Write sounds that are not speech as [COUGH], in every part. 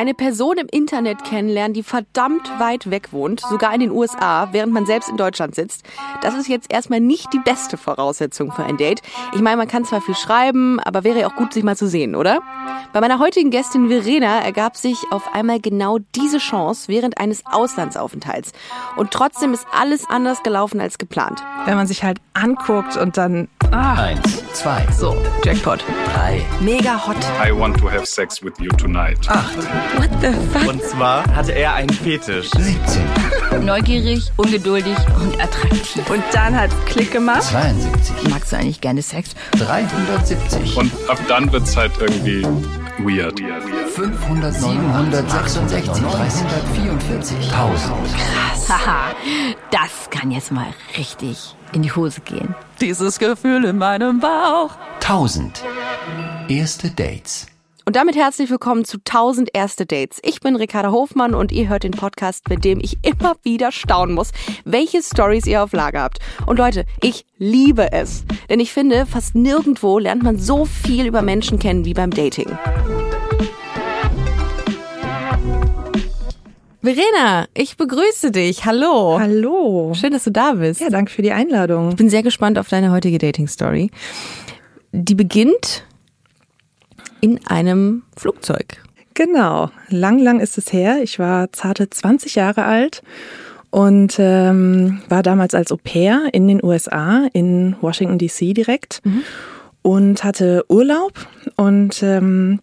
Eine Person im Internet kennenlernen, die verdammt weit weg wohnt, sogar in den USA, während man selbst in Deutschland sitzt, das ist jetzt erstmal nicht die beste Voraussetzung für ein Date. Ich meine, man kann zwar viel schreiben, aber wäre ja auch gut, sich mal zu sehen, oder? Bei meiner heutigen Gästin Verena ergab sich auf einmal genau diese Chance während eines Auslandsaufenthalts. Und trotzdem ist alles anders gelaufen als geplant. Wenn man sich halt anguckt und dann. Ah. Eins, zwei, so, Jackpot. Drei. Mega hot. I want to have sex with you tonight. Acht. What the fuck? Und zwar hatte er einen Fetisch. 17. Neugierig, ungeduldig und attraktiv. Und dann hat Klick gemacht. 72. Magst du eigentlich gerne Sex? 370. Und ab dann wird's halt irgendwie weird. 500, 766, 344. 1000. Haha, das kann jetzt mal richtig in die Hose gehen. Dieses Gefühl in meinem Bauch. 1000. Erste Dates. Und damit herzlich willkommen zu 1000 erste Dates. Ich bin Ricarda Hofmann und ihr hört den Podcast, mit dem ich immer wieder staunen muss, welche Stories ihr auf Lager habt. Und Leute, ich liebe es. Denn ich finde, fast nirgendwo lernt man so viel über Menschen kennen wie beim Dating. Verena, ich begrüße dich. Hallo. Hallo. Schön, dass du da bist. Ja, danke für die Einladung. Ich bin sehr gespannt auf deine heutige Dating-Story. Die beginnt in einem Flugzeug. Genau. Lang, lang ist es her. Ich war zarte 20 Jahre alt und ähm, war damals als Au pair in den USA, in Washington DC direkt und hatte Urlaub und ähm,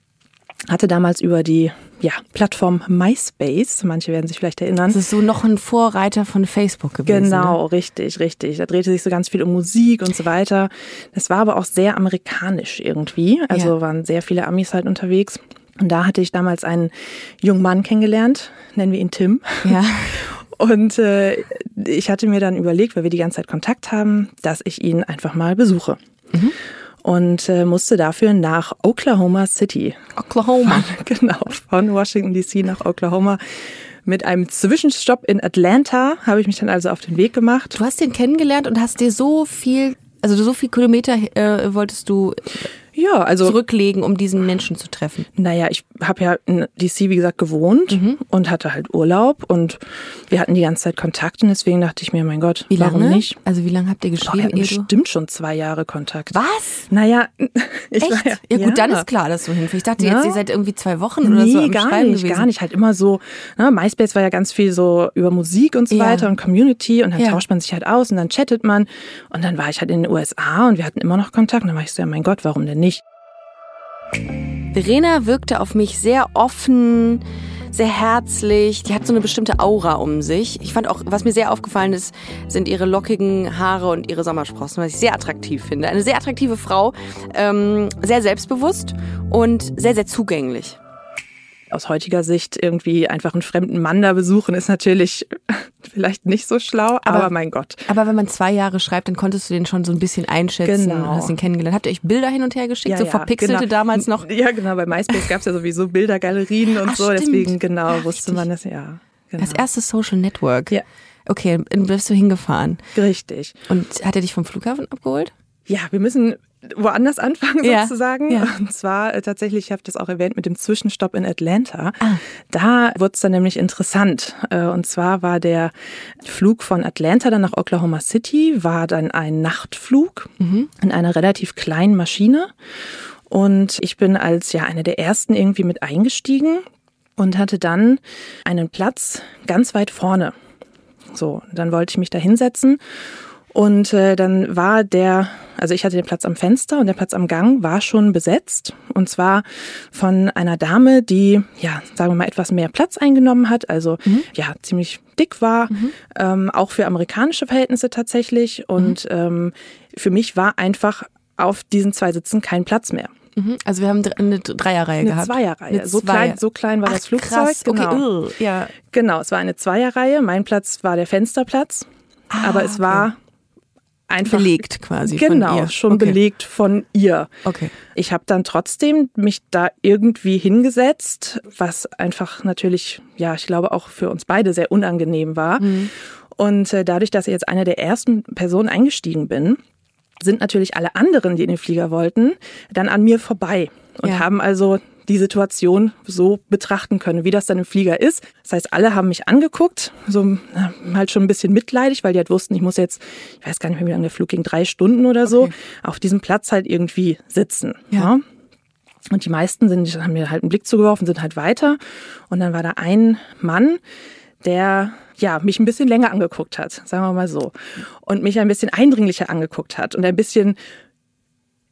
hatte damals über die ja, Plattform MySpace, manche werden sich vielleicht erinnern. Das ist so noch ein Vorreiter von Facebook gewesen. Genau, Ne? richtig, richtig. Da drehte sich so ganz viel um Musik und so weiter. Das war aber auch sehr amerikanisch irgendwie. Also Ja. waren sehr viele Amis halt unterwegs. Und da hatte ich damals einen jungen Mann kennengelernt, nennen wir ihn Tim. Ja. [LAUGHS] Und äh, ich hatte mir dann überlegt, weil wir die ganze Zeit Kontakt haben, dass ich ihn einfach mal besuche. Und äh, musste dafür nach Oklahoma City. Oklahoma. [LAUGHS] Genau, von Washington DC nach Oklahoma. Mit einem Zwischenstopp in Atlanta habe ich mich dann also auf den Weg gemacht. Du hast den kennengelernt und hast dir so viel, also so viel Kilometer äh, wolltest du Ja, also zurücklegen, um diesen Menschen zu treffen. Naja, ich habe ja in DC, wie gesagt, gewohnt und hatte halt Urlaub und wir hatten die ganze Zeit Kontakt und deswegen dachte ich mir, mein Gott, Wie lange? warum nicht? Also wie lange habt ihr wir geschrieben? hatten ehe du- bestimmt schon zwei Jahre Kontakt. Was? Naja, [LAUGHS] ich Echt? war ja, gut, dann ist klar, dass du hinfährst. Ich dachte Ja. jetzt, ihr seid irgendwie zwei Wochen oder nee, so am gar Schreiben nicht, gewesen. gar nicht. Halt immer so, ne, MySpace war ja ganz viel so über Musik und so Ja. weiter und Community und dann Ja. tauscht man sich halt aus und dann chattet man und dann war ich halt in den USA und wir hatten immer noch Kontakt und dann war ich so, ja mein Gott, warum denn nicht? Verena wirkte auf mich sehr offen, sehr herzlich. Die hat so eine bestimmte Aura um sich. Ich fand auch, was mir sehr aufgefallen ist, sind ihre lockigen Haare und ihre Sommersprossen, was ich sehr attraktiv finde. Eine sehr attraktive Frau, ähm, sehr selbstbewusst und sehr, sehr zugänglich. Aus heutiger Sicht irgendwie einfach einen fremden Mann da besuchen ist natürlich [LAUGHS] vielleicht nicht so schlau, aber, Aber- mein Gott. Aber wenn man zwei Jahre schreibt, dann konntest du den schon so ein bisschen einschätzen Genau. und hast ihn kennengelernt. Habt ihr euch Bilder hin und her geschickt, so verpixelte genau. damals noch? [LAUGHS] Ja, genau, bei MySpace gab es ja sowieso Bildergalerien und Ach, so, stimmt. deswegen genau Ah, wusste richtig. man das, ja. Genau. Das erste Social Network. Ja. Okay, dann bist du hingefahren. Richtig. Und hat er dich vom Flughafen abgeholt? Ja, wir müssen woanders anfangen Ja, sozusagen. ja. Und zwar äh, tatsächlich, ich habe das auch erwähnt mit dem Zwischenstopp in Atlanta. Ah. Da wurde es dann nämlich interessant. Äh, Und zwar war der Flug von Atlanta dann nach Oklahoma City, war dann ein Nachtflug Mhm. in einer relativ kleinen Maschine. Und ich bin als ja eine der ersten irgendwie mit eingestiegen und hatte dann einen Platz ganz weit vorne. So, dann wollte ich mich da hinsetzen und äh, dann war der, also ich hatte den Platz am Fenster und der Platz am Gang war schon besetzt. Und zwar von einer Dame, die, ja, sagen wir mal, etwas mehr Platz eingenommen hat, also ja, ziemlich dick war, ähm, auch für amerikanische Verhältnisse tatsächlich. Und ähm, für mich war einfach auf diesen zwei Sitzen kein Platz mehr. Mhm. Also wir haben eine Dreierreihe Eine gehabt. Zweierreihe. Eine So Zweier- klein, so klein war Ach, das Flugzeug. Krass. Genau. Okay, ja. Genau, es war eine Zweierreihe. Mein Platz war der Fensterplatz. aber es okay. Einfach Belegt quasi Genau, schon okay. belegt von ihr. Okay. Ich habe dann trotzdem mich da irgendwie hingesetzt, was einfach natürlich, ja, ich glaube auch für uns beide sehr unangenehm war. Mhm. Und äh, dadurch, dass ich jetzt eine der ersten Personen eingestiegen bin, sind natürlich alle anderen, die in den Flieger wollten, dann an mir vorbei und Ja. haben also die Situation so betrachten können, wie das dann im Flieger ist. Das heißt, alle haben mich angeguckt, so na, halt schon ein bisschen mitleidig, weil die halt wussten, ich muss jetzt, ich weiß gar nicht mehr, wie lange der Flug ging, drei Stunden oder so, Okay. auf diesem Platz halt irgendwie sitzen. Ja. Ja. Und die meisten sind, haben mir halt einen Blick zugeworfen, sind halt weiter. Und dann war da ein Mann, der ja mich ein bisschen länger angeguckt hat, sagen wir mal so, und mich ein bisschen eindringlicher angeguckt hat und ein bisschen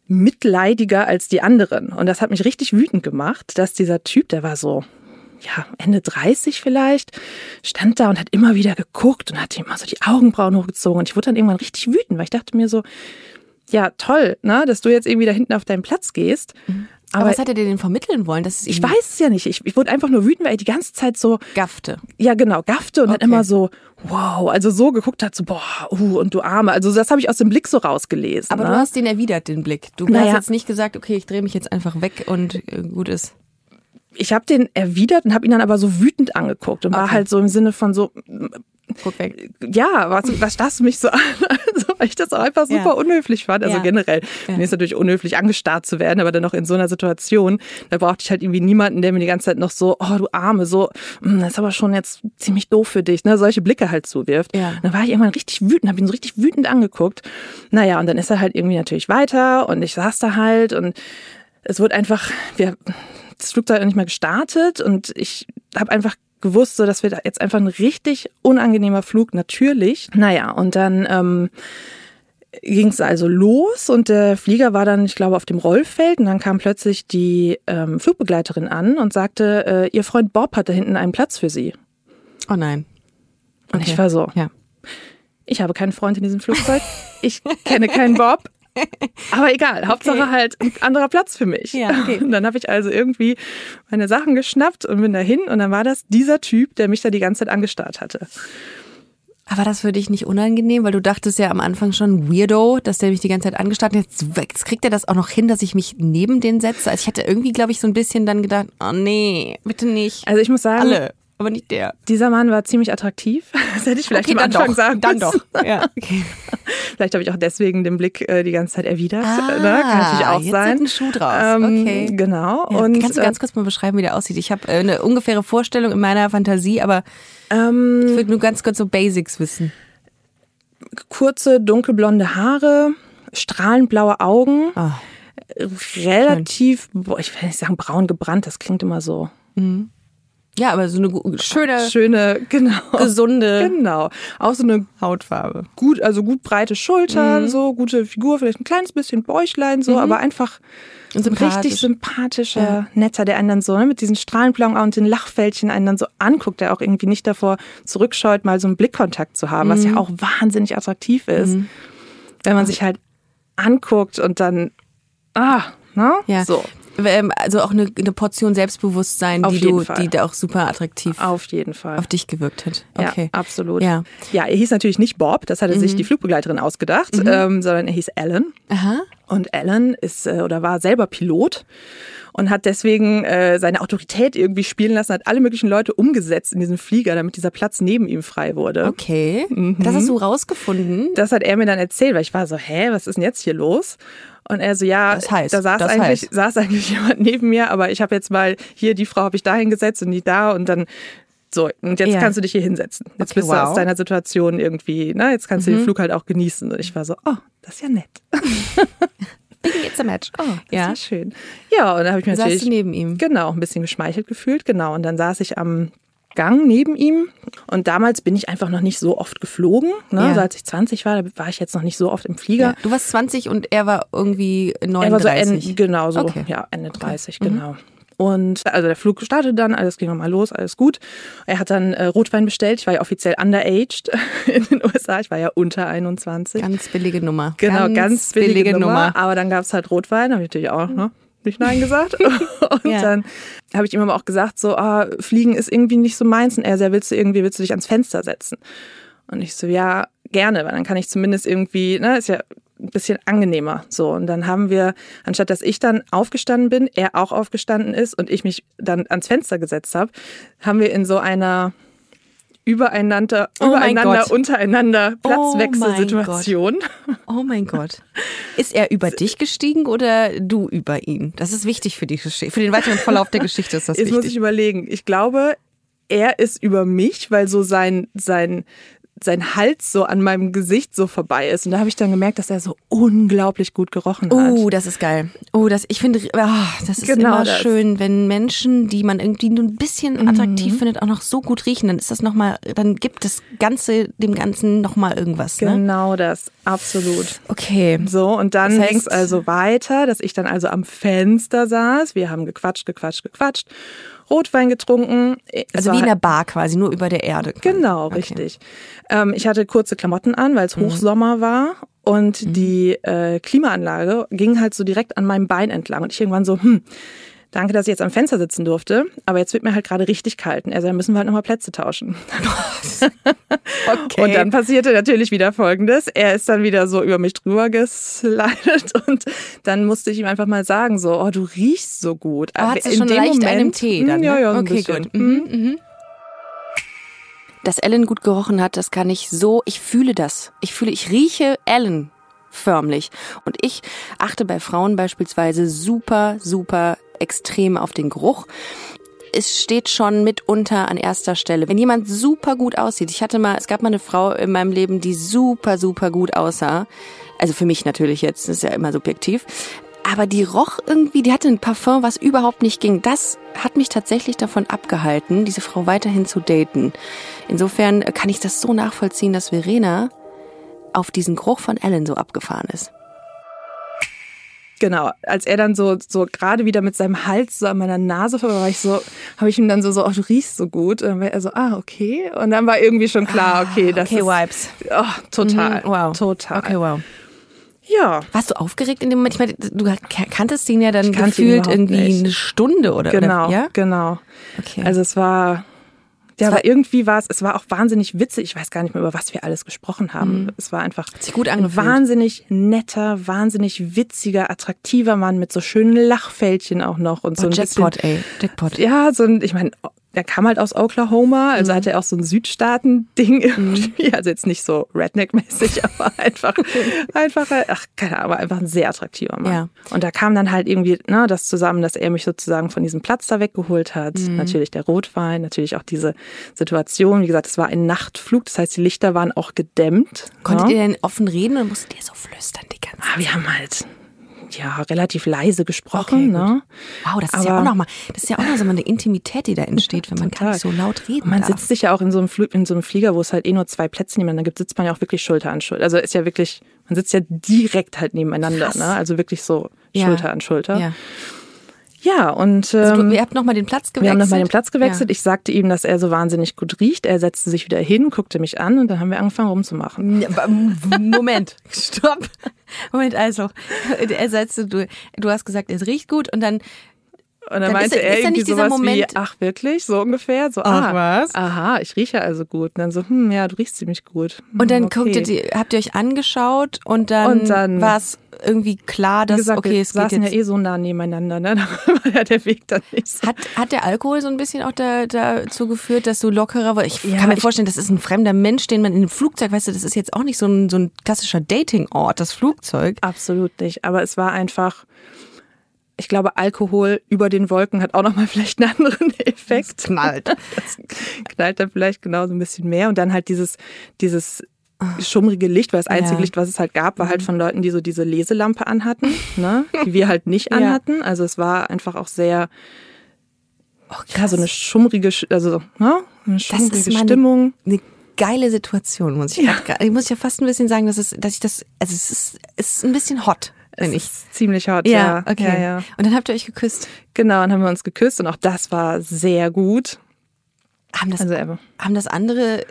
mitleidiger als die anderen. Und das hat mich richtig wütend gemacht, dass dieser Typ, der war so ja, Ende 30 vielleicht, stand da und hat immer wieder geguckt und hat immer so die Augenbrauen hochgezogen. Und ich wurde dann irgendwann richtig wütend, weil ich dachte mir so, ja, toll, ne, dass du jetzt irgendwie da hinten auf deinen Platz gehst. Aber, Aber, was hat er dir denn vermitteln wollen? Dass ich weiß es ja nicht. Ich, ich wurde einfach nur wütend, weil er die ganze Zeit so, gaffte. ja genau, gaffte und dann Okay. immer so, wow, also so geguckt hat, so, boah, uh, und du Arme. Also das habe ich aus dem Blick so rausgelesen. Aber ne? du hast den erwidert, den Blick. Du Naja. hast jetzt nicht gesagt, okay, ich drehe mich jetzt einfach weg und äh, gut ist. ich habe den erwidert und habe ihn dann aber so wütend angeguckt und war Okay. halt so im Sinne von so, Guck weg. ja, was, was starrst du mich so [LAUGHS] an? Also, weil ich das auch einfach super Ja. unhöflich fand. Also Ja. generell, mir ist natürlich unhöflich angestarrt zu werden, aber dann noch in so einer Situation, da brauchte ich halt irgendwie niemanden, der mir die ganze Zeit noch so, oh du Arme, so, "Hm, das ist aber schon jetzt ziemlich doof für dich, ne? Solche Blicke halt zuwirft. Ja. Und dann war ich irgendwann richtig wütend, habe ihn so richtig wütend angeguckt. Naja, und dann ist er halt irgendwie natürlich weiter und ich saß da halt und es wurde einfach, wir, das Flugzeug hat nicht mehr gestartet und ich habe einfach gewusst, so, das wird jetzt einfach ein richtig unangenehmer Flug, natürlich. Naja, und dann ähm, ging es also los und der Flieger war dann, ich glaube, auf dem Rollfeld und dann kam plötzlich die ähm, Flugbegleiterin an und sagte, äh, ihr Freund Bob hat da hinten einen Platz für Sie. Oh nein. Und Okay. ich war so, Ja. ich habe keinen Freund in diesem Flugzeug, ich kenne keinen Bob. Aber egal, Hauptsache halt ein anderer Platz für mich. Ja, okay. Und dann habe ich also irgendwie meine Sachen geschnappt und bin dahin und dann war das dieser Typ, der mich da die ganze Zeit angestarrt hatte. Aber das für dich nicht unangenehm, weil du dachtest ja am Anfang schon Weirdo, dass der mich die ganze Zeit angestarrt hat. Jetzt, jetzt kriegt er das auch noch hin, dass ich mich neben den setze. Also ich hatte irgendwie, glaube ich, so ein bisschen dann gedacht, oh nee, bitte nicht. Also ich muss sagen, Alle, aber nicht der. dieser Mann war ziemlich attraktiv. [LAUGHS] Das hätte ich vielleicht am dann Anfang doch, sagen dann doch. Ja, [LAUGHS] okay. Vielleicht habe ich auch deswegen den Blick äh, die ganze Zeit erwidert. Ah, ne? Kann natürlich auch jetzt sein. wird ein Schuh draus. Ähm, Okay. Genau. Ja, und Kannst du ganz kurz mal beschreiben, wie der aussieht? Ich habe äh, eine ungefähre Vorstellung in meiner Fantasie, aber äh, ähm, ich würde nur ganz kurz so Basics wissen. kurze dunkelblonde Haare, strahlend blaue Augen, Ah, relativ, boah, ich will nicht sagen braun gebrannt, das klingt immer so Ja, aber so eine schöne, schöne, genau. gesunde Genau. Auch so eine Hautfarbe. gut, also gut breite Schultern, Mhm. so gute Figur, vielleicht ein kleines bisschen Bäuchlein, so, aber einfach sympathisch. richtig sympathischer, netter, der einen dann so ne, mit diesen strahlendblauen Augen und den Lachfältchen einen dann so anguckt, der auch irgendwie nicht davor zurückscheut, mal so einen Blickkontakt zu haben, was Mhm. ja auch wahnsinnig attraktiv ist, wenn man sich halt anguckt und dann, ah, ne? Ja. So. Ähm, Also auch eine, eine Portion Selbstbewusstsein, Auf die du, Fall. die da auch super attraktiv Auf jeden Fall. auf dich gewirkt hat. Ja, Okay. absolut. Ja. Mhm. ja, er hieß natürlich nicht Bob, das hatte sich die Flugbegleiterin ausgedacht, ähm, sondern er hieß Alan. Aha. Und Alan ist äh, oder war selber Pilot und hat deswegen äh, seine Autorität irgendwie spielen lassen, hat alle möglichen Leute umgesetzt in diesen Flieger, damit dieser Platz neben ihm frei wurde. Okay. Das hast du rausgefunden. Das hat er mir dann erzählt, weil ich war so, hä, was ist denn jetzt hier los? Und er so, ja, Das heißt, da saß eigentlich, heißt. saß eigentlich [LAUGHS] jemand neben mir, aber ich habe jetzt mal hier die Frau habe ich da hingesetzt und die da und dann so, und jetzt Ja. kannst du dich hier hinsetzen. Jetzt Okay, bist du wow. Mhm. aus deiner Situation irgendwie, ne, jetzt kannst du den Flug halt auch genießen. Und ich war so, oh, das ist ja nett. [LAUGHS] It's a match. Oh, das Ja. ist ja schön. Ja, und dann habe ich mir Saßt natürlich du neben ihm? Genau, ein bisschen geschmeichelt gefühlt, genau. Und dann saß ich am Gang neben ihm. Und damals bin ich einfach noch nicht so oft geflogen. Ne? Ja. Also als ich 20 war, da war ich jetzt noch nicht so oft im Flieger. Ja. Du warst 20 und er war irgendwie 39. Er war so Ende, genau so, Okay. Mhm. ja, Ende 30, genau. Und also der Flug startete dann, alles ging nochmal los, alles gut. Er hat dann äh, Rotwein bestellt. Ich war ja offiziell underaged [LAUGHS] in den USA. Ich war ja unter 21. Ganz billige Nummer. Genau, ganz, billige, Nummer. Aber dann gab's halt Rotwein, habe ich natürlich auch ne, nicht Nein gesagt. [LAUGHS] und Ja. dann habe ich ihm aber auch gesagt, so, ah, Fliegen ist irgendwie nicht so meins. Und er ja, willst du irgendwie, willst du dich ans Fenster setzen? Und ich so, ja, gerne, weil dann kann ich zumindest irgendwie, ne, ist ja ein bisschen angenehmer. So, und dann haben wir, anstatt dass ich dann aufgestanden bin, er auch aufgestanden ist und ich mich dann ans Fenster gesetzt habe, haben wir in so einer übereinander, Oh übereinander, untereinander Oh Platzwechselsituation. Oh mein Gott. Ist er über [LAUGHS] dich gestiegen oder du über ihn? Das ist wichtig für die Geschichte. Für den weiteren Verlauf der Geschichte ist das [LAUGHS] Jetzt muss wichtig. ich überlegen. Ich glaube, er ist über mich, weil so sein, sein, sein Hals so an meinem Gesicht so vorbei ist. Und da habe ich dann gemerkt, dass er so unglaublich gut gerochen hat. Oh, das ist geil. Oh, das, ich finde, ah, das ist Genau immer das. schön, wenn Menschen, die man irgendwie nur ein bisschen attraktiv findet, auch noch so gut riechen, dann ist das nochmal, dann gibt das Ganze, dem Ganzen nochmal irgendwas, ne? Genau das, absolut. Okay. So, und dann Das heißt- ging es also weiter, dass ich dann also am Fenster saß. Wir haben gequatscht, gequatscht, gequatscht, Rotwein getrunken. Es Also wie in der Bar quasi, nur über der Erde. quasi. Genau, Okay. richtig. Ähm, ich hatte kurze Klamotten an, weil es Hochsommer war. Und die äh, Klimaanlage ging halt so direkt an meinem Bein entlang. Und ich irgendwann so, hm, danke, dass ich jetzt am Fenster sitzen durfte. Aber jetzt wird mir halt gerade richtig kalt. Und er so, dann müssen wir halt nochmal Plätze tauschen. [LAUGHS] Okay. Und dann passierte natürlich wieder Folgendes. Er ist dann wieder so über mich drüber geslidet. [LAUGHS] Und dann musste ich ihm einfach mal sagen, so, oh, du riechst so gut. Aber hat In sie schon dem leicht Moment- einen Tee dann, Hm, Ja, ne? ja, Okay, bisschen. gut. Mhm, Dass Ellen gut gerochen hat, das kann ich so, ich fühle das. Ich fühle, ich rieche Ellen förmlich. Und ich achte bei Frauen beispielsweise super, super extrem auf den Geruch. Es steht schon mitunter an erster Stelle. Wenn jemand super gut aussieht, ich hatte mal, es gab mal eine Frau in meinem Leben, die super, super gut aussah. Also für mich natürlich jetzt, das ist ja immer subjektiv. Aber die roch irgendwie, die hatte ein Parfum, was überhaupt nicht ging. Das hat mich tatsächlich davon abgehalten, diese Frau weiterhin zu daten. Insofern kann ich das so nachvollziehen, dass Verena auf diesen Geruch von Ellen so abgefahren ist. Genau, als er dann so so gerade wieder mit seinem Hals so an meiner Nase vorbei war, ich so, habe ich ihm dann so so, oh, du riechst so gut. Und dann war er so, ah, okay. Und dann war irgendwie schon klar, okay, das okay, ist Vibes. Oh, total, Mhm, wow. total. Okay, wow. Ja, Warst du aufgeregt in dem Moment? Ich meine, du kanntest ihn ja dann gefühlt irgendwie nicht. eine Stunde oder genau, Oder, ja? genau. Okay. Also es war, ja, aber irgendwie war es, es war auch wahnsinnig witzig. Ich weiß gar nicht mehr, über was wir alles gesprochen haben. Es war einfach Mhm. sich gut ein wahnsinnig netter, wahnsinnig witziger, attraktiver Mann mit so schönen Lachfältchen auch noch und so Oh, ein Jackpot, bisschen. ey. Jackpot. Ja, so ein, ich meine, er kam halt aus Oklahoma, also Mhm. hatte er auch so ein Südstaaten-Ding irgendwie. Also jetzt nicht so Redneck-mäßig, [LAUGHS] aber einfach, einfach, ach, keine Ahnung, aber einfach ein sehr attraktiver Mann. Ja. Und da kam dann halt irgendwie ne, das zusammen, dass er mich sozusagen von diesem Platz da weggeholt hat. Mhm. Natürlich der Rotwein, natürlich auch diese Situation. Wie gesagt, es war ein Nachtflug, das heißt, die Lichter waren auch gedämmt. Konntet ne? ihr denn offen reden oder musstet ihr so flüstern die ganze Zeit? Ah, wir haben halt ja relativ leise Okay, gesprochen. gut. ne? Wow, das ist ja Aber- auch nochmal, das ist ja auch noch so eine Intimität, die da entsteht, wenn man gar nicht so laut reden Man darf. sitzt sich ja auch in so einem Flug, in so einem Flieger, wo es halt eh nur zwei Plätze nebeneinander gibt, sitzt man ja auch wirklich Schulter an Schulter. Also ist ja wirklich, man sitzt ja direkt halt nebeneinander, Krass. ne? Also wirklich so Ja. Schulter an Schulter. Ja. Ja, und ähm, Also du, ihr habt nochmal den Platz gewechselt? wir haben nochmal den Platz gewechselt. Ich sagte ihm, dass er so wahnsinnig gut riecht. Er setzte sich wieder hin, guckte mich an und dann haben wir angefangen rumzumachen. Ja, Moment, [LAUGHS] stopp. Moment, also, er setzte, du, du hast gesagt, es riecht gut und dann, Und dann, Dann meinte ist er ist da irgendwie nicht dieser sowas wie, Moment- ach wirklich, so ungefähr, so Ach, ah, was? Aha, ich rieche also gut. Und dann so, hm, ja, du riechst ziemlich gut. Hm, und dann okay. gucktet ihr, habt ihr euch angeschaut und dann, Und dann- war es irgendwie klar, Wie dass, gesagt, okay, es geht jetzt. ja eh so nah nebeneinander, ne? [LAUGHS] Da war ja der Weg dann nicht so. Hat, hat der Alkohol so ein bisschen auch da, dazu geführt, dass du lockerer warst? Ich Ja, kann mir vorstellen, das ist ein fremder Mensch, den man in einem Flugzeug, weißt du, das ist jetzt auch nicht so ein, so ein klassischer Dating-Ort, das Flugzeug. Absolut nicht. Aber es war einfach, ich glaube, Alkohol über den Wolken hat auch nochmal [LAUGHS] vielleicht einen anderen Effekt. knallt. [LAUGHS] Das knallt dann vielleicht genauso ein bisschen mehr. Und dann halt dieses, dieses schummrige Licht, weil das einzige Ja. Mhm. Licht, was es halt gab, war halt von Leuten, die so diese Leselampe anhatten, ne? die wir halt nicht [LAUGHS] Ja. anhatten. Also es war einfach auch sehr, ja, so eine schummrige, Sch- also, ne? Eine schummrige Stimmung. eine geile Situation, muss ich Ja. grad, ich muss ja fast ein bisschen sagen, dass, es, dass ich das, also es ist, es ist ein bisschen hot, Es finde ich. ist ziemlich hot, ja. okay. ja, ja. Und dann habt ihr euch geküsst. Genau, dann haben wir uns geküsst und auch das war sehr gut. Haben das, Also haben das andere,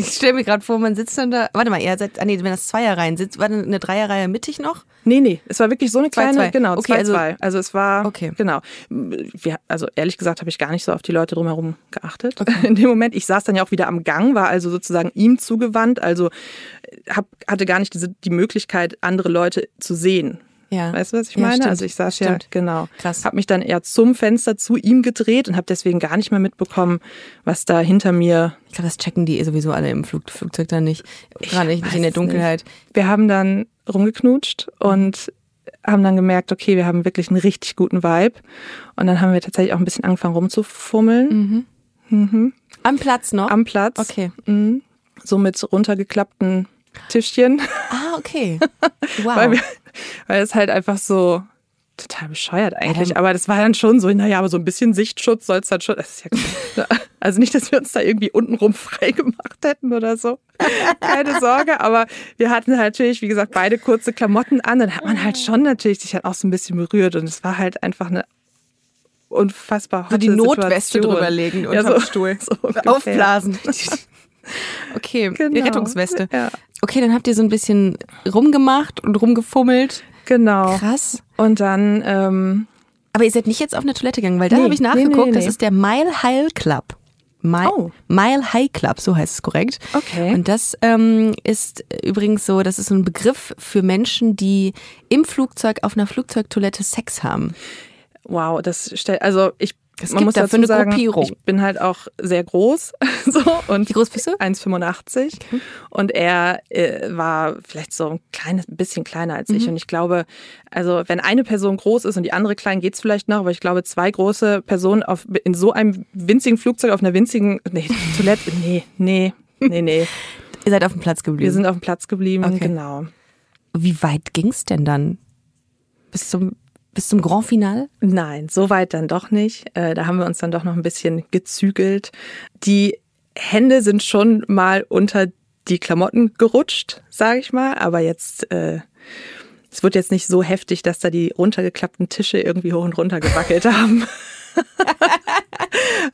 ich stelle mir gerade vor, man sitzt dann da, warte mal, ihr seid, ah nee, wenn das Zweierreihen sitzt, war dann eine Dreierreihe mittig noch? Nee, nee, es war wirklich so eine Zwei, kleine, zwei. genau, Okay, zwei, also- zwei. Also es war, Okay. genau. Wir, also ehrlich gesagt habe ich gar nicht so auf die Leute drumherum geachtet [LAUGHS] in dem Moment. Ich saß dann ja auch wieder am Gang, war also sozusagen ihm zugewandt, also hab, hatte gar nicht diese, die Möglichkeit, andere Leute zu sehen. Ja. Weißt du, was ich Ja, meine? stimmt. Also ich saß Stimmt. ja, genau. Krass. Habe mich dann eher zum Fenster zu ihm gedreht und habe deswegen gar nicht mehr mitbekommen, was da hinter mir. Glaube, das checken die eh sowieso alle im Flug, Flugzeug dann nicht. Gerade nicht, nicht in der Dunkelheit. Nicht. Wir haben dann rumgeknutscht und haben dann gemerkt, okay, wir haben wirklich einen richtig guten Vibe. Und dann haben wir tatsächlich auch ein bisschen angefangen rumzufummeln Am Platz noch? am Platz. Okay. Mhm. So mit runtergeklappten Tischchen. Ah, okay. [LAUGHS] Wow. weil, wir, weil es halt einfach so total bescheuert eigentlich. dann- aber das war dann schon so, naja, aber so ein bisschen Sichtschutz soll es dann schon. Das ist ja klar. [LAUGHS] also nicht, dass wir uns da irgendwie untenrum [LAUGHS] frei gemacht hätten oder so. Keine Sorge, aber wir hatten halt natürlich, wie gesagt, beide kurze Klamotten an. Dann hat man halt schon natürlich sich halt auch so ein bisschen berührt und es war halt einfach eine unfassbar so die hotte Notweste Situation. drüberlegen Ja, unterm so- Stuhl. [LAUGHS] so. Aufblasen. [LAUGHS] Okay, die Genau. Rettungsweste. Ja. Okay, dann habt ihr so ein bisschen rumgemacht und rumgefummelt. Genau. Krass. Und dann, ähm, Aber ihr seid nicht jetzt auf eine Toilette gegangen, weil da Nee, habe ich nachgeguckt, nee, das nee. ist der Mile High Club. Mile, Oh. Mile High Club, so heißt es korrekt. Okay. Und das ähm, ist übrigens so, das ist so ein Begriff für Menschen, die im Flugzeug auf einer Flugzeugtoilette Sex haben. wow, das stellt, also ich, Es man muss dafür dazu eine sagen, Gruppierung. ich bin halt auch sehr groß, [LAUGHS] so und Wie groß bist du? 1,85 und er äh, war vielleicht so ein kleines bisschen kleiner als Mhm. ich und ich glaube, also wenn eine Person groß ist und die andere klein, geht's vielleicht noch, aber ich glaube, zwei große Personen auf in so einem winzigen Flugzeug auf einer winzigen nee, [LAUGHS] Toilette, nee, nee, nee, nee. [LAUGHS] Ihr seid auf dem Platz geblieben. Wir sind auf dem Platz geblieben, Okay. genau. Wie weit ging's denn dann? Bis zum, bis zum Grand Finale? Nein, so weit dann doch nicht. Äh, da haben wir uns dann doch noch ein bisschen gezügelt. Die Hände sind schon mal unter die Klamotten gerutscht, sage ich mal, aber jetzt äh, es wird jetzt nicht so heftig, dass da die runtergeklappten Tische irgendwie hoch und runter gewackelt [LAUGHS] haben.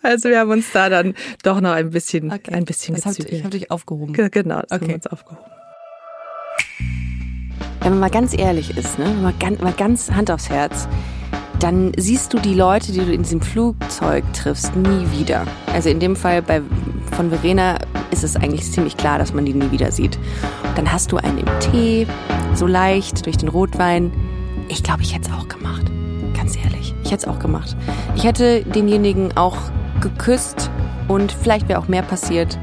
also wir haben uns da dann doch noch ein bisschen ein bisschen das habt, gezügelt. ich habe dich aufgehoben. Ge- genau, das haben Okay. wir uns aufgehoben. Wenn man mal ganz ehrlich ist, ne? man ganz, mal ganz Hand aufs Herz, dann siehst du die Leute, die du in diesem Flugzeug triffst, nie wieder. Also in dem Fall bei, von Verena ist es eigentlich ziemlich klar, dass man die nie wieder sieht. Dann hast du einen im Tee, so leicht durch den Rotwein. Ich glaube, ich hätte es auch gemacht. Ganz ehrlich, ich hätte es auch gemacht. Ich hätte denjenigen auch geküsst und vielleicht wäre auch mehr passiert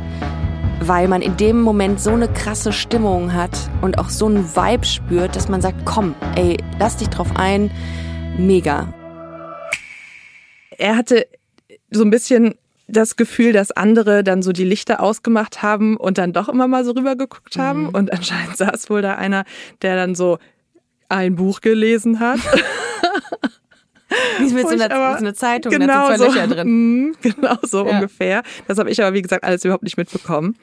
weil man in dem Moment so eine krasse Stimmung hat und auch so einen Vibe spürt, dass man sagt, komm, ey, lass dich drauf ein, mega. er hatte so ein bisschen das Gefühl, dass andere dann so die Lichter ausgemacht haben und dann doch immer mal so rübergeguckt haben. Und anscheinend [LAUGHS] saß wohl da einer, der dann so ein Buch gelesen hat. [LAUGHS] Wie mit so einer, aber- so einer Zeitung, genau da sind zwei so, Löcher drin. [LAUGHS] Mm, Genau so Ja. ungefähr. Das habe ich aber, wie gesagt, alles überhaupt nicht mitbekommen.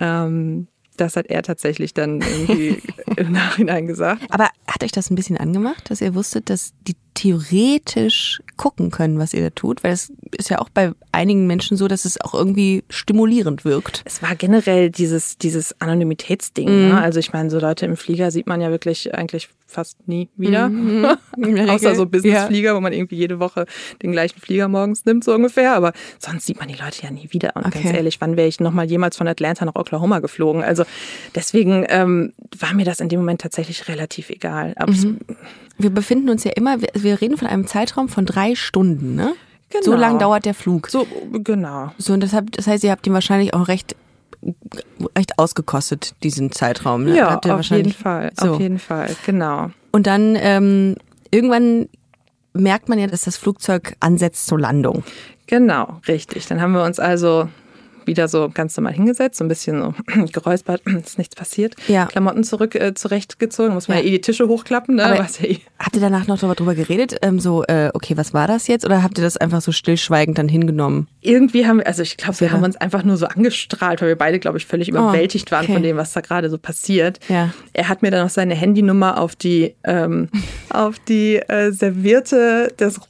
Ähm, das hat er tatsächlich dann irgendwie [LAUGHS] im Nachhinein gesagt. Aber hat euch das ein bisschen angemacht, dass ihr wusstet, dass die theoretisch gucken können, was ihr da tut? Weil es ist ja auch bei einigen Menschen so, dass es auch irgendwie stimulierend wirkt. Es war generell dieses, dieses Anonymitätsding. Mhm. Ne? Also ich meine, so Leute im Flieger sieht man ja wirklich eigentlich fast nie wieder. In der [LAUGHS] Außer so Businessflieger, wo man irgendwie jede Woche den gleichen Flieger morgens nimmt, so ungefähr. Aber sonst sieht man die Leute ja nie wieder. Und ganz Okay. ehrlich, wann wäre ich nochmal jemals von Atlanta nach Oklahoma geflogen? Also deswegen ähm, war mir das in dem Moment tatsächlich relativ egal. Es- Wir befinden uns ja immer, wir, wir reden von einem Zeitraum von drei Stunden, ne? Genau. So lang dauert der Flug. so, genau. So, und deshalb, das heißt, ihr habt ihn wahrscheinlich auch recht, recht ausgekostet, diesen Zeitraum. Ne? Ja, auf jeden Fall. So. Auf jeden Fall, genau. Und dann ähm, irgendwann merkt man ja, dass das Flugzeug ansetzt zur Landung. Genau, richtig. Dann haben wir uns also wieder so ganz normal hingesetzt, so ein bisschen so [CLEARS THROAT] geräuspert, [CLEARS THROAT] ist nichts passiert. Ja. Klamotten zurück äh, zurechtgezogen, muss man ja. Eh die Tische hochklappen, ne? Aber- ja eh. Habt ihr danach noch darüber drüber geredet? Ähm, so, äh, okay, was war das jetzt? Oder habt ihr das einfach so stillschweigend dann hingenommen? Irgendwie haben wir, also ich glaube, wir Ja. haben uns einfach nur so angestrahlt, weil wir beide, glaube ich, völlig überwältigt waren okay. von dem, was da gerade so passiert. Ja. Er hat mir dann noch seine Handynummer auf die, ähm, [LAUGHS] auf die äh, Servierte des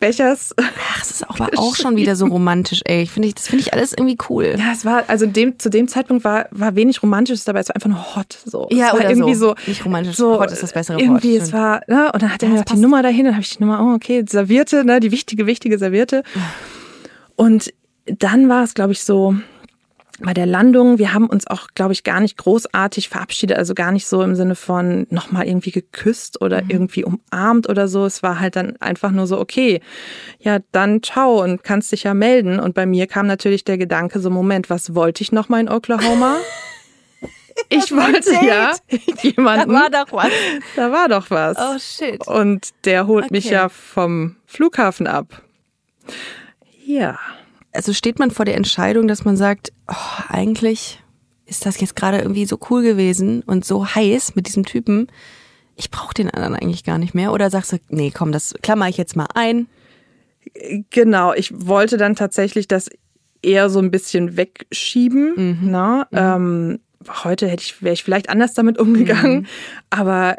Rotweinbechers Ach, das ist auch, aber auch [LAUGHS] schon wieder so romantisch, ey. Ich finde, das finde ich alles irgendwie cool. Ja, es war, also dem, zu dem Zeitpunkt war, war wenig Romantisches dabei, es war einfach nur hot. So. Ja, es war oder irgendwie so. so. Nicht romantisch, so, hot ist das bessere Wort, Irgendwie, es war, ne, und dann hat er Ja, mir das noch die. Nummer dahin, dann habe ich die Nummer, oh, okay, Servierte, ne, die wichtige, wichtige Servierte. Und dann war es, glaube ich, so, bei der Landung, wir haben uns auch, glaube ich, gar nicht großartig verabschiedet, also gar nicht so im Sinne von nochmal irgendwie geküsst oder Mhm. irgendwie umarmt oder so. Es war halt dann einfach nur so, okay, ja, dann ciao und kannst dich ja melden. Und bei mir kam natürlich der Gedanke, so Moment, was wollte ich nochmal in Oklahoma? [LAUGHS] Ich wollte ja jemanden. Da war doch was. Da war doch was. Oh, shit. Und der holt mich Okay. ja vom Flughafen ab. Ja. Also steht man vor der Entscheidung, dass man sagt, oh, eigentlich ist das jetzt gerade irgendwie so cool gewesen und so heiß mit diesem Typen. Ich brauche den anderen eigentlich gar nicht mehr. Oder sagst du, nee, komm, das klammer ich jetzt mal ein. Genau, ich wollte dann tatsächlich das eher so ein bisschen wegschieben. Na? Ähm, heute hätte ich, wäre ich vielleicht anders damit umgegangen, aber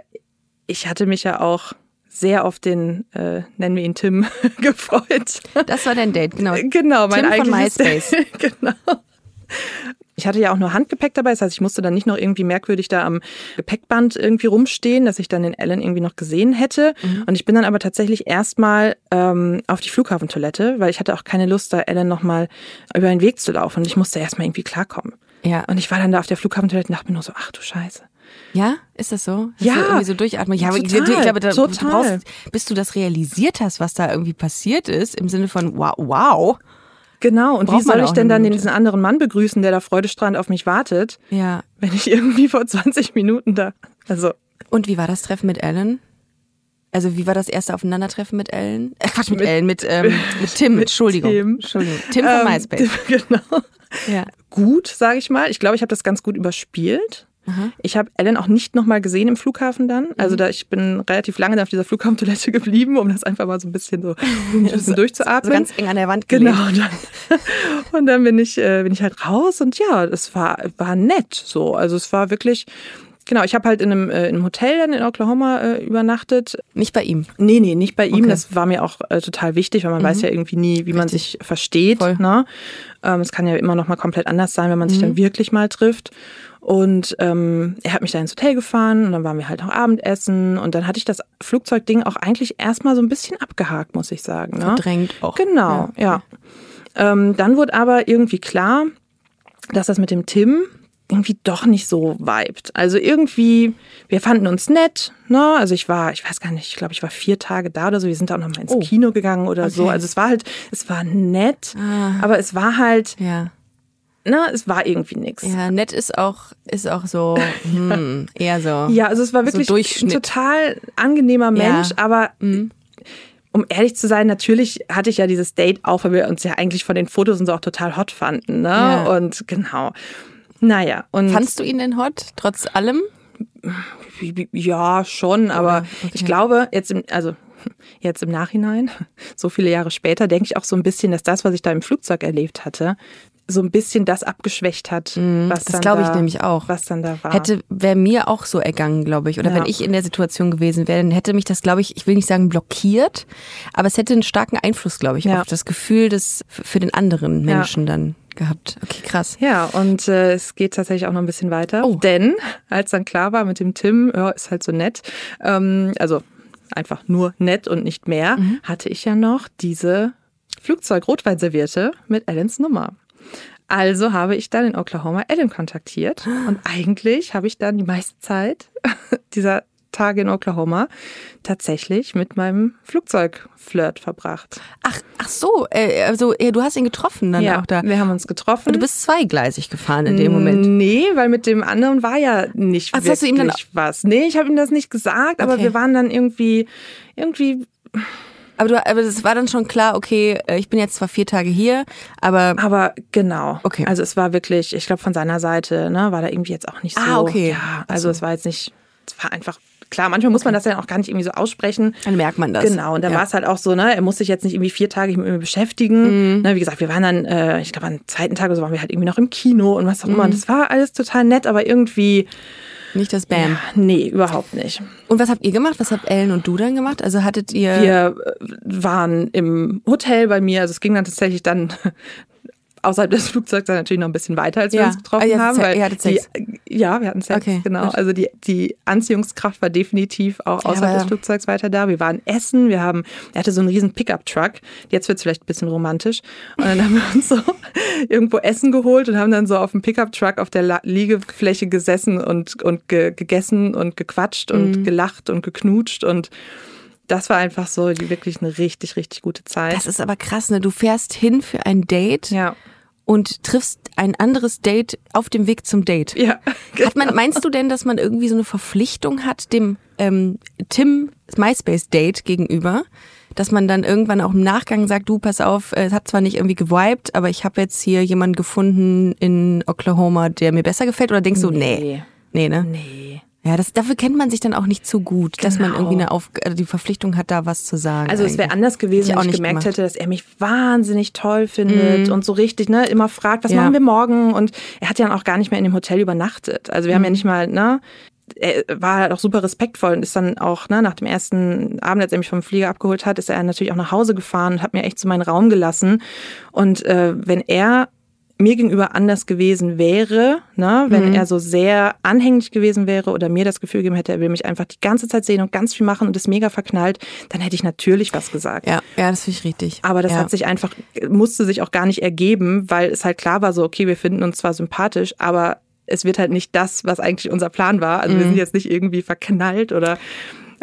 ich hatte mich ja auch sehr auf den, äh, nennen wir ihn Tim, [LAUGHS] gefreut. Das war dein Date, genau. Genau, mein Tim von MySpace. [LAUGHS] genau. Ich hatte ja auch nur Handgepäck dabei, das heißt, ich musste dann nicht noch irgendwie merkwürdig da am Gepäckband irgendwie rumstehen, dass ich dann den Ellen irgendwie noch gesehen hätte. Mhm. Und ich bin dann aber tatsächlich erstmal ähm, auf die Flughafentoilette, weil ich hatte auch keine Lust, da Ellen nochmal über den Weg zu laufen. Und ich musste erstmal irgendwie klarkommen. Ja. Und ich war dann da auf der Flughafentoilette und dachte mir nur so, ach du Scheiße. Ja, ist das so? Dass Ja. du irgendwie so durchatmen. Ja, aber ich, Total, ich glaube, da, du brauchst, bis du das realisiert hast, was da irgendwie passiert ist, im Sinne von wow, wow. Genau, und Braucht wie soll ich denn dann Minute. diesen anderen Mann begrüßen, der da freudestrahlend auf mich wartet, Ja. wenn ich irgendwie vor 20 Minuten da, also Und wie war das Treffen mit Ellen? Also wie war das erste Aufeinandertreffen mit Ellen? Äh, Quatsch, mit, Ellen, mit, ähm, [LAUGHS] mit Tim, mit Entschuldigung. Tim. Entschuldigung. Tim von Ähm, MySpace. [LAUGHS] Genau. Ja. Gut, sage ich mal. Ich glaube, ich habe das ganz gut überspielt. Ich habe Ellen auch nicht nochmal gesehen im Flughafen dann. Also Mhm. da ich bin relativ lange dann auf dieser Flughafentoilette [LAUGHS] geblieben, um das einfach mal so ein bisschen so ein bisschen [LAUGHS] durchzuatmen. So ganz eng an der Wand gelehnt. Genau. Und dann, [LAUGHS] und dann bin ich äh, bin ich halt raus und ja, es war war nett so. Also es war wirklich Genau, ich habe halt in einem, äh, in einem Hotel dann in Oklahoma äh, übernachtet. Nicht bei ihm. Nee, nee, nicht bei ihm. Okay. Mhm. Das war mir auch äh, total wichtig, weil man weiß ja irgendwie nie, wie man sich versteht. Voll. Ne? Ähm, es kann ja immer noch mal komplett anders sein, wenn man sich Mhm. dann wirklich mal trifft. Und ähm, er hat mich da ins Hotel gefahren und dann waren wir halt noch Abendessen und dann hatte ich das Flugzeugding auch eigentlich erstmal so ein bisschen abgehakt, muss ich sagen. Ne? Verdrängt auch. Genau, ja. Ähm, dann wurde aber irgendwie klar, dass das mit dem Tim irgendwie doch nicht so vibet. Also irgendwie, wir fanden uns nett, ne? Also ich war, ich weiß gar nicht, ich glaube, ich war vier Tage da oder so. Wir sind da auch noch mal ins Oh. Kino gegangen oder so. Okay. Also es war halt, es war nett, Ah. aber es war halt, Ja. Ne, es war irgendwie nix. Ja, nett ist auch, ist auch so, hm, [LAUGHS] eher so. Ja, also es war wirklich ein Durchschnitt. total angenehmer Mensch, Ja. aber um ehrlich zu sein, natürlich hatte ich ja dieses Date auch, weil wir uns ja eigentlich von den Fotos und so auch total hot fanden, ne? Ja. Und genau. Naja, und Fandst du ihn denn hot, trotz allem? ja, schon, aber okay. ich glaube, jetzt im, also jetzt im Nachhinein, [LAUGHS] so viele Jahre später, denke ich auch so ein bisschen, dass das, was ich da im Flugzeug erlebt hatte, so ein bisschen das abgeschwächt hat, was Mhm, das glaube ich da- nämlich auch. Was dann da war. Hätte, wäre mir auch so ergangen, glaube ich. Oder Ja. wenn ich in der Situation gewesen wäre, dann hätte mich das, glaube ich, ich will nicht sagen blockiert, aber es hätte einen starken Einfluss, glaube ich, Ja. auf das Gefühl des für den anderen Menschen dann gehabt. Okay, krass. Ja, und äh, es geht tatsächlich auch noch ein bisschen weiter. Oh. Denn als dann klar war mit dem Tim, ja, ist halt so nett, ähm, also einfach nur nett und nicht mehr, Mhm. hatte ich ja noch diese Flugzeug-Rotwein-Serviette mit Ellens Nummer. Also habe ich dann in Oklahoma Ellen kontaktiert [GASPS] und eigentlich habe ich dann die meiste Zeit [LAUGHS] dieser Tage in Oklahoma tatsächlich mit meinem Flugzeugflirt verbracht. Ach, ach so, äh, also du hast ihn getroffen dann ja, auch da. wir haben uns getroffen. Und du bist zweigleisig gefahren in dem Moment. Nee, weil mit dem anderen war ja nicht Ach, wirklich hast du ihm dann- was. Nee, ich habe ihm das nicht gesagt, aber Okay. wir waren dann irgendwie, irgendwie, Aber du, aber es war dann schon klar, okay, äh, ich bin jetzt zwar vier Tage hier, aber aber genau. Okay. Also es war wirklich, ich glaube von seiner Seite, ne, war da irgendwie jetzt auch nicht so. Ah, okay. Ja, also es war jetzt nicht, es war einfach, klar, manchmal muss man das ja auch gar nicht irgendwie so aussprechen. dann merkt man das. Genau, und dann ja. war es halt auch so, ne, er muss sich jetzt nicht irgendwie vier Tage mit mir beschäftigen. Ne, wie gesagt, wir waren dann, äh, ich glaube, am zweiten Tag oder so waren wir halt irgendwie noch im Kino und was auch immer. Und das war alles total nett, aber irgendwie, Nicht das Bam. ja, nee, überhaupt nicht. Und was habt ihr gemacht? Was habt Ellen und du dann gemacht? Also hattet ihr. Wir äh, waren im Hotel bei mir, also es ging dann tatsächlich dann außerhalb des Flugzeugs dann natürlich noch ein bisschen weiter, als wir Ja. uns getroffen Ah, haben. weil? Die, ja, wir hatten Sex, Okay, genau. gut. Also die, die Anziehungskraft war definitiv auch Ja, außerhalb aber- des Flugzeugs weiter da. Wir waren essen, wir haben, er hatte so einen riesen Pickup-Truck. Jetzt wird's vielleicht ein bisschen romantisch. Und dann haben wir uns so [LAUGHS] irgendwo Essen geholt und haben dann so auf dem Pickup-Truck auf der La Liegefläche gesessen und, und ge gegessen und gequatscht Mhm. und gelacht und geknutscht und das war einfach so die wirklich eine richtig, richtig gute Zeit. Das ist aber krass, ne? Du fährst hin für ein Date ja. und triffst ein anderes Date auf dem Weg zum Date. Ja. [LAUGHS] Hat man, meinst du denn, dass man irgendwie so eine Verpflichtung hat dem ähm, Tim MySpace Date gegenüber? Dass man dann irgendwann auch im Nachgang sagt, du, pass auf, es hat zwar nicht irgendwie gewiped, aber ich habe jetzt hier jemanden gefunden in Oklahoma, der mir besser gefällt? Oder denkst du, nee, nee, ne? Nee. Ja, das, dafür kennt man sich dann auch nicht so gut, dass man Genau. irgendwie eine Auf also die Verpflichtung hat, da was zu sagen. Also es wäre anders gewesen, ich wenn ich nicht gemerkt gemacht. hätte, dass er mich wahnsinnig toll findet und so richtig, ne, immer fragt, was Ja. machen wir morgen? Und er hat ja auch gar nicht mehr in dem Hotel übernachtet. Also wir haben ja nicht mal, ne, er war halt auch super respektvoll und ist dann auch, ne, nach dem ersten Abend, als er mich vom Flieger abgeholt hat, ist er natürlich auch nach Hause gefahren und hat mir echt so meinen Raum gelassen. Und äh, wenn er mir gegenüber anders gewesen wäre, ne, wenn er so sehr anhänglich gewesen wäre oder mir das Gefühl gegeben hätte, er will mich einfach die ganze Zeit sehen und ganz viel machen und ist mega verknallt, dann hätte ich natürlich was gesagt. Ja, ja, das finde ich richtig. Aber das ja. hat sich einfach, musste sich auch gar nicht ergeben, weil es halt klar war so, okay, wir finden uns zwar sympathisch, aber es wird halt nicht das, was eigentlich unser Plan war. Also wir Mhm. sind jetzt nicht irgendwie verknallt oder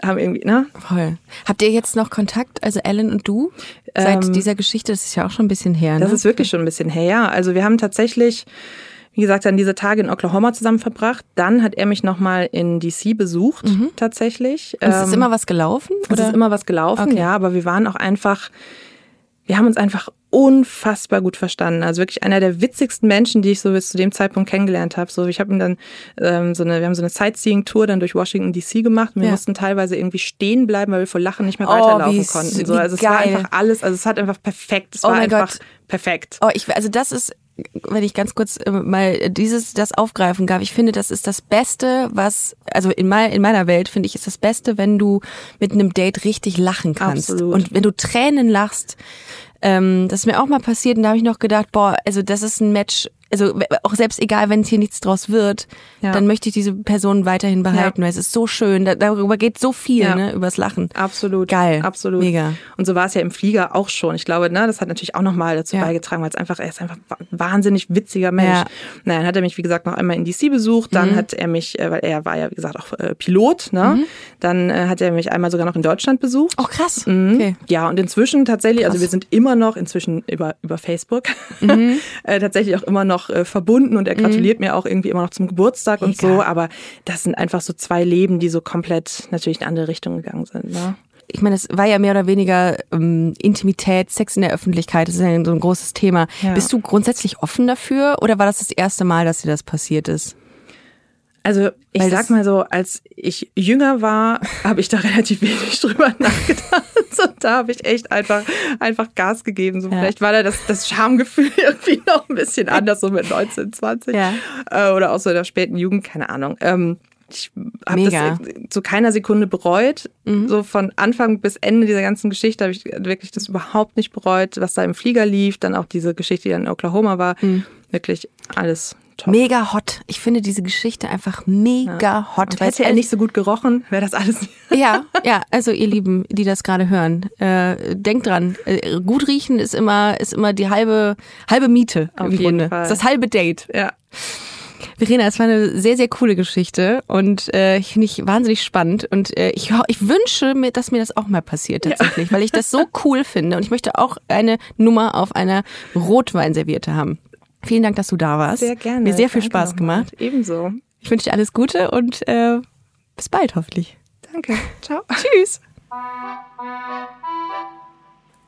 haben irgendwie, ne? Voll. Habt ihr jetzt noch Kontakt, also Ellen und du? Seit Ähm, dieser Geschichte, das ist ja auch schon ein bisschen her, Das ne? ist wirklich schon ein bisschen her, ja. Also wir haben tatsächlich, wie gesagt, dann diese Tage in Oklahoma zusammen verbracht. Dann hat er mich nochmal in DC besucht, tatsächlich. Und es ist Ähm, immer was gelaufen? Es Oder? ist immer was gelaufen, Okay. ja, aber wir waren auch einfach, wir haben uns einfach unfassbar gut verstanden. Also wirklich einer der witzigsten Menschen, die ich so bis zu dem Zeitpunkt kennengelernt habe. So, ich habe ihm dann ähm, so eine, wir haben so eine Sightseeing-Tour dann durch Washington DC gemacht. Wir Ja. mussten teilweise irgendwie stehen bleiben, weil wir vor Lachen nicht mehr Oh, weiterlaufen wie konnten. So, also es war geil. einfach alles, also es hat einfach perfekt, es Oh war einfach Gott. perfekt. Oh, ich, also das ist, wenn ich ganz kurz äh, mal dieses, das aufgreifen darf, ich finde, das ist das Beste, was, also in, mein, in meiner Welt finde ich, ist das Beste, wenn du mit einem Date richtig lachen kannst. Absolut. Und wenn du Tränen lachst, ähm, das ist mir auch mal passiert und da habe ich noch gedacht, boah, also das ist ein Match, also auch selbst egal, wenn es hier nichts draus wird, Ja. dann möchte ich diese Person weiterhin behalten, weil es ist so schön, da, darüber geht so viel, Ja. ne, übers Lachen. Absolut. Geil. Absolut. Mega. Und so war es ja im Flieger auch schon. Ich glaube, ne, das hat natürlich auch nochmal dazu Ja. beigetragen, weil es einfach, er ist einfach ein wahnsinnig witziger Mensch. Ja. Mhm. Naja, dann hat er mich, wie gesagt, noch einmal in DC besucht. Dann hat er mich, äh, weil er war ja, wie gesagt, auch äh, Pilot, ne? Dann äh, hat er mich einmal sogar noch in Deutschland besucht. Oh, krass. Mhm. Okay. Ja, und inzwischen tatsächlich, also Krass. wir sind immer noch inzwischen über, über Facebook Mhm. [LAUGHS] äh, tatsächlich auch immer noch äh, verbunden und er gratuliert mir auch irgendwie immer noch zum Geburtstag und Mega. so. Aber das sind einfach so zwei Leben, die so komplett natürlich in eine andere Richtung gegangen sind. Ne? ich meine, es war ja mehr oder weniger ähm, Intimität, Sex in der Öffentlichkeit, das ist ja so ein großes Thema. Ja. Bist du grundsätzlich offen dafür oder war das das erste Mal, dass dir das passiert ist? Also ich Weil sag mal so, als ich jünger war, [LAUGHS] habe ich da relativ wenig drüber nachgedacht. Und da habe ich echt einfach, einfach Gas gegeben. So, Ja. Vielleicht war da das, das Schamgefühl [LAUGHS] irgendwie noch ein bisschen anders, so mit 19, 20. Ja. Äh, oder auch so in der späten Jugend, keine Ahnung. Ähm, ich habe das. Mhm. zu keiner Sekunde bereut. So von Anfang bis Ende dieser ganzen Geschichte habe ich wirklich das überhaupt nicht bereut, was da im Flieger lief. Dann auch diese Geschichte, die dann in Oklahoma war. Mhm. Wirklich alles top. Mega hot. Ich finde diese Geschichte einfach mega hot. Und weil hätte er nicht so gut gerochen, wäre das alles. [LAUGHS] Ja, ja, also ihr Lieben, die das gerade hören, äh, denkt dran, äh, gut riechen ist immer, ist immer die halbe, halbe Miete Auf im Grunde. Fall. Ist das halbe Date. Ja. Verena, es war eine sehr, sehr coole Geschichte und äh, ich finde ich wahnsinnig spannend und äh, ich, ich wünsche mir, dass mir das auch mal passiert tatsächlich, weil ich das so cool finde und ich möchte auch eine Nummer auf einer Rotweinserviette haben. Vielen Dank, dass du da warst. Sehr gerne. Mir sehr viel Danke Spaß gemacht. Ebenso. Ich wünsche dir alles Gute und äh, bis bald hoffentlich. Danke. Ciao. [LAUGHS] Tschüss.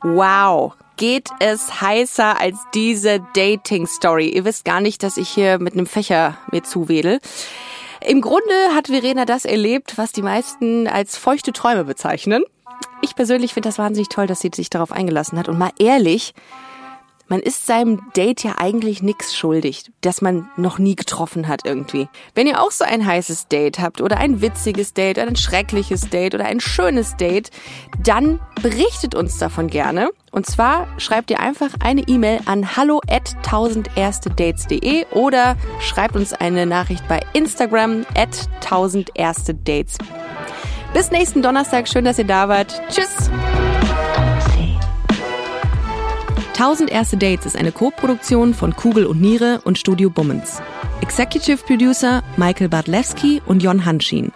Wow. Geht es heißer als diese Dating-Story? Ihr wisst gar nicht, dass ich hier mit einem Fächer mir zuwedel. Im Grunde hat Verena das erlebt, was die meisten als feuchte Träume bezeichnen. Ich persönlich finde das wahnsinnig toll, dass sie sich darauf eingelassen hat. Und mal ehrlich, man ist seinem Date ja eigentlich nichts schuldig, das man noch nie getroffen hat irgendwie. Wenn ihr auch so ein heißes Date habt oder ein witziges Date, ein schreckliches Date oder ein schönes Date, dann berichtet uns davon gerne. Und zwar schreibt ihr einfach eine E-Mail an hallo at 1000erstedates.de oder schreibt uns eine Nachricht bei Instagram at 1000erstedates. Bis nächsten Donnerstag. Schön, dass ihr da wart. Tschüss. 1000 Erste Dates ist eine Co-Produktion von Kugel und Niere und Studio Bummens. Executive Producer Michael Bartlewski und Jon Hanschin.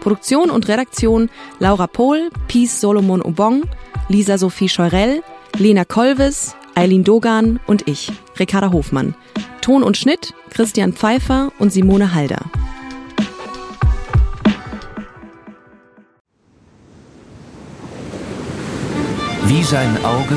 Produktion und Redaktion Laura Pohl, Peace Solomon Obong, Lisa Sophie Scheurell, Lena Kolves, Eileen Dogan und ich, Ricarda Hofmann. Ton und Schnitt Christian Pfeiffer und Simone Halder. Wie sein Auge